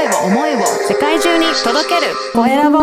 声を思いを世界中に届けるコエラボ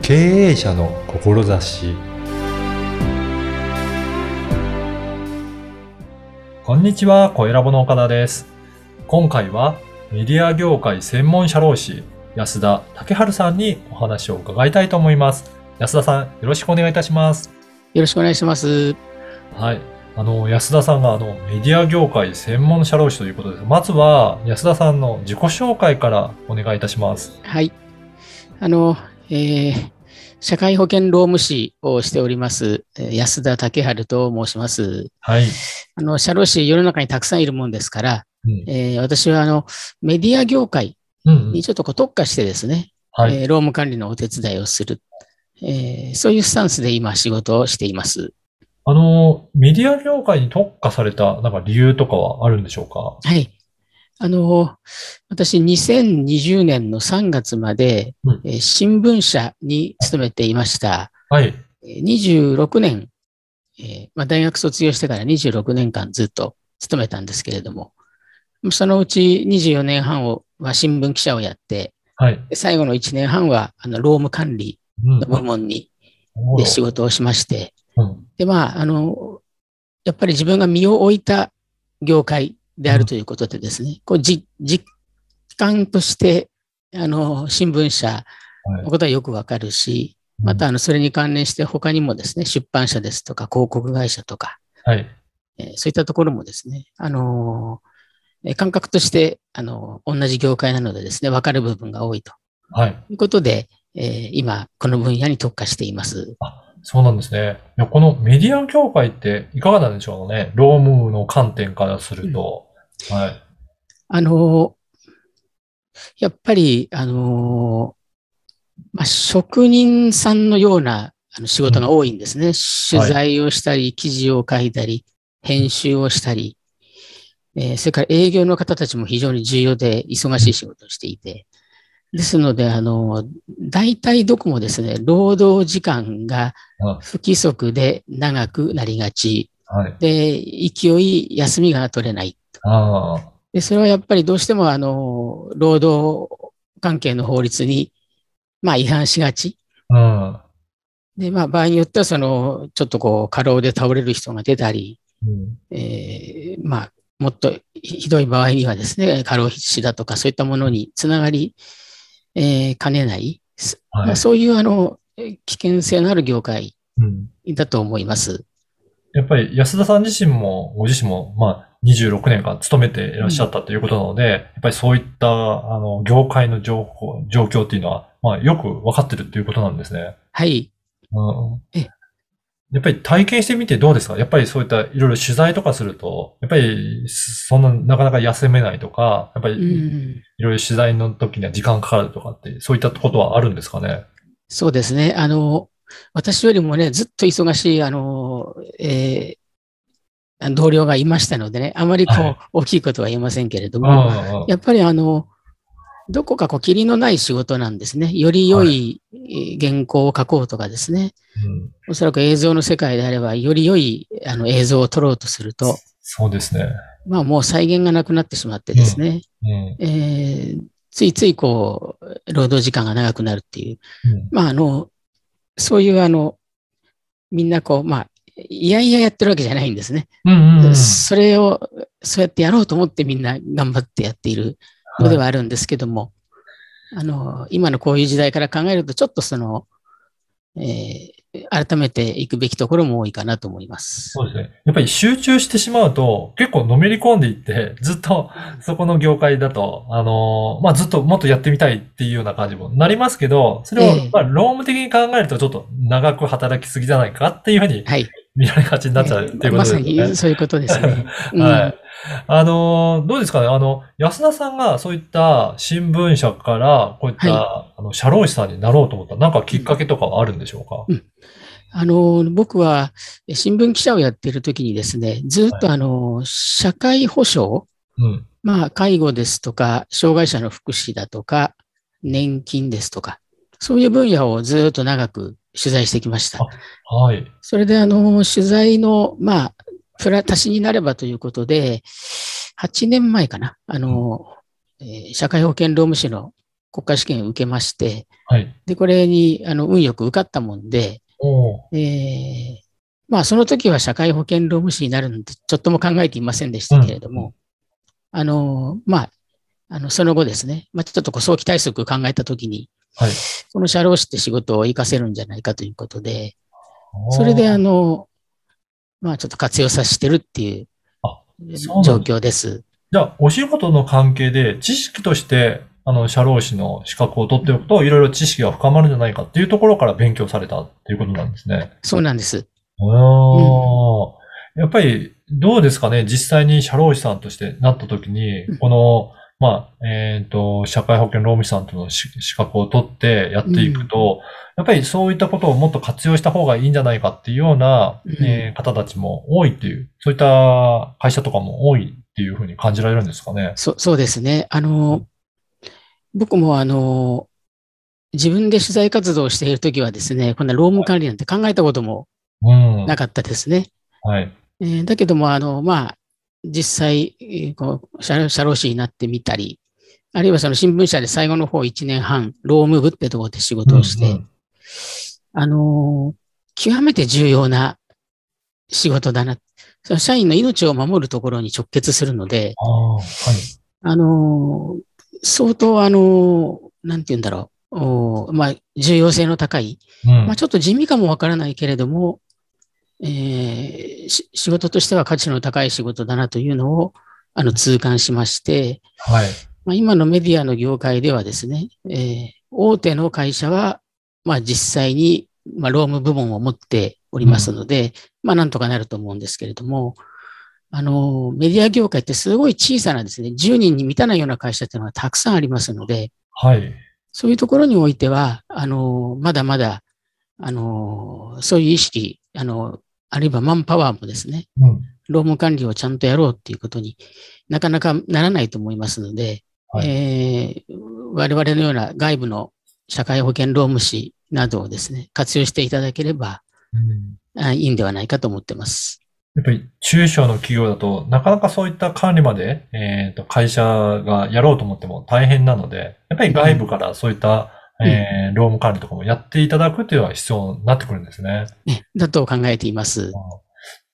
経営者の志こんにちは、コエラボの岡田です。今回はメディア業界専門社労士安田武春さんにお話を伺いたいと思います。安田さん、よろしくお願いいたします。よろしくお願いします。はい。あの、安田さんがあの、メディア業界専門社労士ということです。まずは、安田さんの自己紹介からお願いいたします。はい。あの、えー社会保険労務士をしております、えー安田武春と申します。はい。あの、社労士世の中にたくさんいるもんですから、うん。えー私はあの、メディア業界にちょっとこう特化してですね、はい。えー労務管理のお手伝いをする、えーそういうスタンスで今仕事をしています。あの、メディア業界に特化された、なんか理由とかはあるんでしょうか？はい。あの、私、2020年の3月まで、うんえー新聞社に勤めていました。はい。えー26年、えーまあ、大学卒業してから26年間ずっと勤めたんですけれども、そのうち24年半を、は新聞記者をやって、はい。で最後の1年半はあの労務管理部門におで仕事をしまして、うん。で、まあ、あの、やっぱり自分が身を置いた業界であるということでですね、こうじ実感として、あの、新聞社はい。のことはよくわかるし、また、あの、それに関連して他にもですね、出版社ですとか広告会社とか、はい。えーそういったところもですね、あの感覚として、あのー同じ業界なのでですね、わかる部分が多いと。はい。いうことで、えー今、この分野に特化しています。そうなんですね。いやこのメディア業界っていかがなんでしょうね。労務の観点からすると。はい。あのーやっぱり、あのーまあ、職人さんのようなあの仕事が多いんですね。取材をしたり、記事を書いたり、編集をしたり、えーそれから営業の方たちも非常に重要で忙しい仕事をしていて、ですので、あの、大体どこもですね、労働時間があ不規則で長くなりがち、はい。で、勢い休みが取れない。で、それはやっぱりどうしてもあの、労働関係の法律に、まあ違反しがち。うん。で、まあ場合によってはその、ちょっとこう、過労で倒れる人が出たり、うん。えーまあ、もっとひどい場合にはですね、過労死だとかそういったものにつながり、えーかねない、すはいまあ、そういうあの、え危険性のある業界うん。だと思います。やっぱり安田さん自身も、ご自身も、まあ、26年間勤めていらっしゃったということなので、やっぱりそういった、あの、業界の情報、状況っていうのは、まあ、よくわかってるっていうことなんですね。はい。うんええやっぱり体験してみてどうですか？やっぱりそういったいろいろ取材とかすると、やっぱりそんななかなか休めないとか、やっぱうりん、いろいろ取材の時には時間かかるとかって、そういったことはあるんですかね？そうですね。あの、私よりもね、ずっと忙しい、あの、えー同僚がいましたのでね、あまりこう、はい。大きいことは言えませんけれどうも、やっぱりあの、どこかこう、霧のない仕事なんですね。より良いえー原稿を書こうとかですね。うん。おそらく映像の世界であれば、より良いあの映像を撮ろうとすると、そうですね。まあもう再現がなくなってしまってですね、うん。えーついついこう、労働時間が長くなるっていう、うん。まああの、そういうあの、みんなこう、まあ、いやいややってるわけじゃないんですね。うんうんうん。それを、そうやってやろうと思ってみんな頑張ってやっているのではあるんですけども、あの、今のこういう時代から考えると、ちょっとその、えー改めていくべきところも多いかなと思います。そうですね。やっぱり集中してしまうと、結構のめり込んでいって、ずっとそこの業界だと、あのーまあ、ずっともっとやってみたいっていうような感じもなりますけど、それをええ、まあ、労務的に考えるとちょっと長く働きすぎじゃないかっていうふうにはい。見られがちになっちゃうっていうことまさですよね。にそういうことですね。うんはい。あのーどうですかね？あの、安田さんがそういった新聞社から、こういった、はあの、社労士さんになろうと思った、なんかきっかけとかはあるんでしょうか、あの、僕はえ新聞記者をやっているときにですね、ずっとあの、社会保障、うん。まあ、介護ですとか、障害者の福祉だとか、年金ですとか、そういう分野をずっと長く取材してきました。はい。それで、あの、取材の、まあ、プラ、足しになればということで、8年前かな、あの、えー社会保険労務士の国家試験を受けまして、はい。で、これに、あの、運よく受かったもんで、えーまあ、その時は社会保険労務士になるなんてちょっとも考えていませんでしたけれども、あの、まあ、あの、その後ですね、まあ、ちょっとこう早期退職を考えた時に、はい。この社労士って仕事を活かせるんじゃないかということで、それであの、まあ、ちょっと活用させてるっていう状況です。じゃあ、お仕事の関係で、知識として、あの、社労士の資格を取っておくと、いろいろ知識が深まるんじゃないかっていうところから勉強されたっていうことなんですね。そうなんです。ああ、やっぱり、どうですかね？実際に社労士さんとしてなった時にうん、この、まあ、えっと、社会保険労務士さんとのし資格を取ってやっていくと、やっぱりそういったことをもっと活用した方がいいんじゃないかっていうような、うんえー方たちも多いっていう、そういった会社とかも多いっていうふうに感じられるんですかね。そそうですね。あの、僕もあの、自分で取材活動をしているときはですね、こんな労務管理なんて考えたこともうん。なかったですね。はい。えーだけども、あの、まあ、実際、えーこう社、社労士になってみたり、あるいはその新聞社で最後の方1年半、労務部ってところで仕事をして、うんうんあのー極めて重要な仕事だな。その社員の命を守るところに直結するので、ああ、はい。あのー相当、あのーなんて言うんだろう、おーまあ、重要性の高い、うんまあ、ちょっと地味かもわからないけれども、えーし仕事としては価値の高い仕事だなというのを、あの、痛感しまして、はい。まあ、今のメディアの業界ではですね、えー大手の会社は、まあ、実際に、まあ、労務部門を持っておりますので、まあ、なんとかなると思うんですけれども、あの、メディア業界ってすごい小さなですね、10人に満たないような会社っていうのがたくさんありますので、はい。そういうところにおいては、あの、まだまだ、あの、そういう意識、あの、あるいはマンパワーもですね、うん。労務管理をちゃんとやろうっていうことになかなかならないと思いますので、はいえー我々のような外部の社会保険労務士などをですね、活用していただければうんあいいんではないかと思ってます。やっぱり中小の企業だと、なかなかそういった管理まで、えっと、会社がやろうと思っても大変なので、やっぱり外部からそういった、うんえー労務管理とかもやっていただくっていうのは必要になってくるんですね。ね、だと考えています。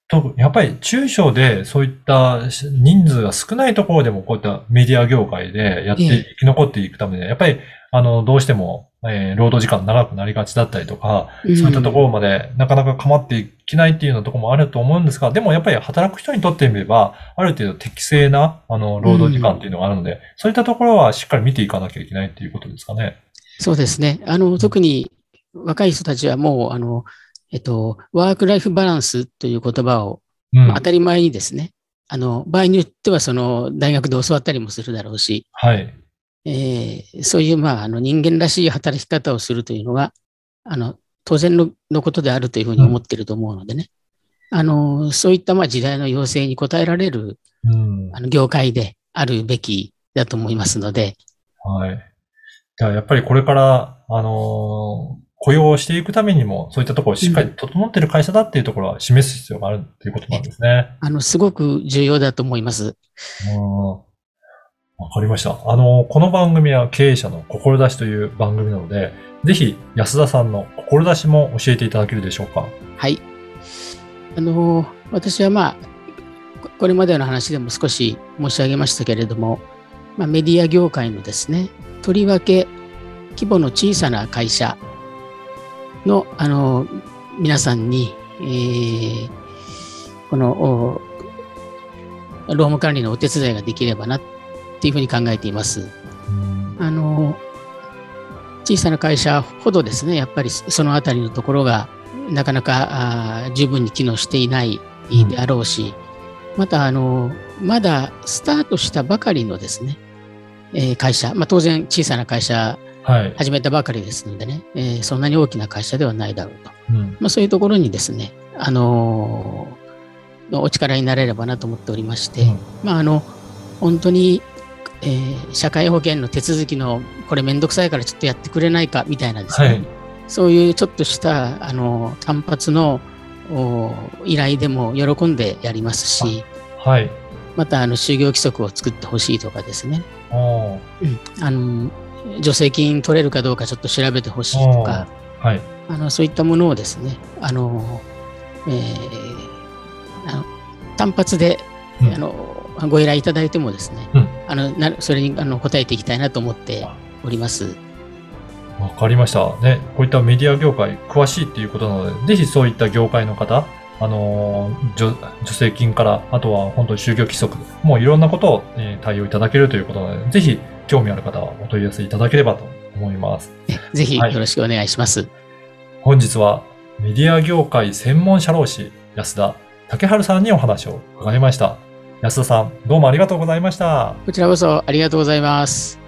と、やっぱり中小でそういった人数が少ないところでもこういったメディア業界でやってええ生き残っていくためには、やっぱり、あの、どうしても、えー労働時間長くなりがちだったりとか、うんそういったところまでなかなか構っていけないっていうようなところもあると思うんですが、でもやっぱり働く人にとってみれば、ある程度適正な、あの、労働時間っていうのがあるので、そういったところはしっかり見ていかなきゃいけないっていうことですかね。そうですね。あの、特に若い人たちはもう、あの、えっと、ワークライフバランスという言葉をうん。当たり前にですね、あの、場合によってはその大学で教わったりもするだろうし、はい。えーそういう、まあ、あの人間らしい働き方をするというのが、あの、当然ののことであるというふうに思っていると思うのでね。あの、そういった、まあ、時代の要請に応えられる、うん。あの、業界であるべきだと思いますので、はい。じゃあ、やっぱりこれから、あのー雇用をしていくためにも、そういったところをしっかり整っている会社だっていうところは示す必要があるっていうことなんですね。あの、すごく重要だと思います。うん。わかりました。あのーこの番組は経営者の志という番組なので、ぜひ安田さんの志も教えていただけるでしょうか？はい。あの、私はまあ、ここれまでの話でも少し申し上げましたけれども、まあ、メディア業界のですね、とりわけ規模の小さな会社の、あの、皆さんに、えーこの、お労務管理のお手伝いができればなっていうふうに考えています。うん。あの、小さな会社ほどですね、やっぱりそのあたりのところがなかなか十分に機能していないであろうし、また、あの、まだスタートしたばかりのですね、えー会社、まあ当然小さな会社はい。始めたばかりですのでね、えーそんなに大きな会社ではないだろうと。うん。まあそういうところにですね、あのーお力になれればなと思っておりまして、うんまあ、あの、本当に、えー社会保険の手続きの、これめんどくさいからちょっとやってくれないかみたいなですね、はいそういうちょっとした、あの、単発のお依頼でも喜んでやりますし、はい。また、あの、就業規則を作ってほしいとかですね。あの、助成金取れるかどうかちょっと調べてほしいとか、はい。あの、そういったものをですね、あの、えーあの単発で、うんあの、ご依頼いただいてもですね、うんあの、なそれにあの答えていきたいなと思っております。わかりました。ね、こういったメディア業界詳しいっていうことなので、ぜひそういった業界の方、あのー助、助成金から、あとは本当に就業規則、もういろんなことを、えー対応いただけるということなので、ぜひ興味ある方はお問い合わせいただければと思います。ぜひはいよろしくお願いします。本日はメディア業界専門社労士安田竹春さんにお話を伺いました。安田さん、どうもありがとうございました。こちらこそありがとうございます。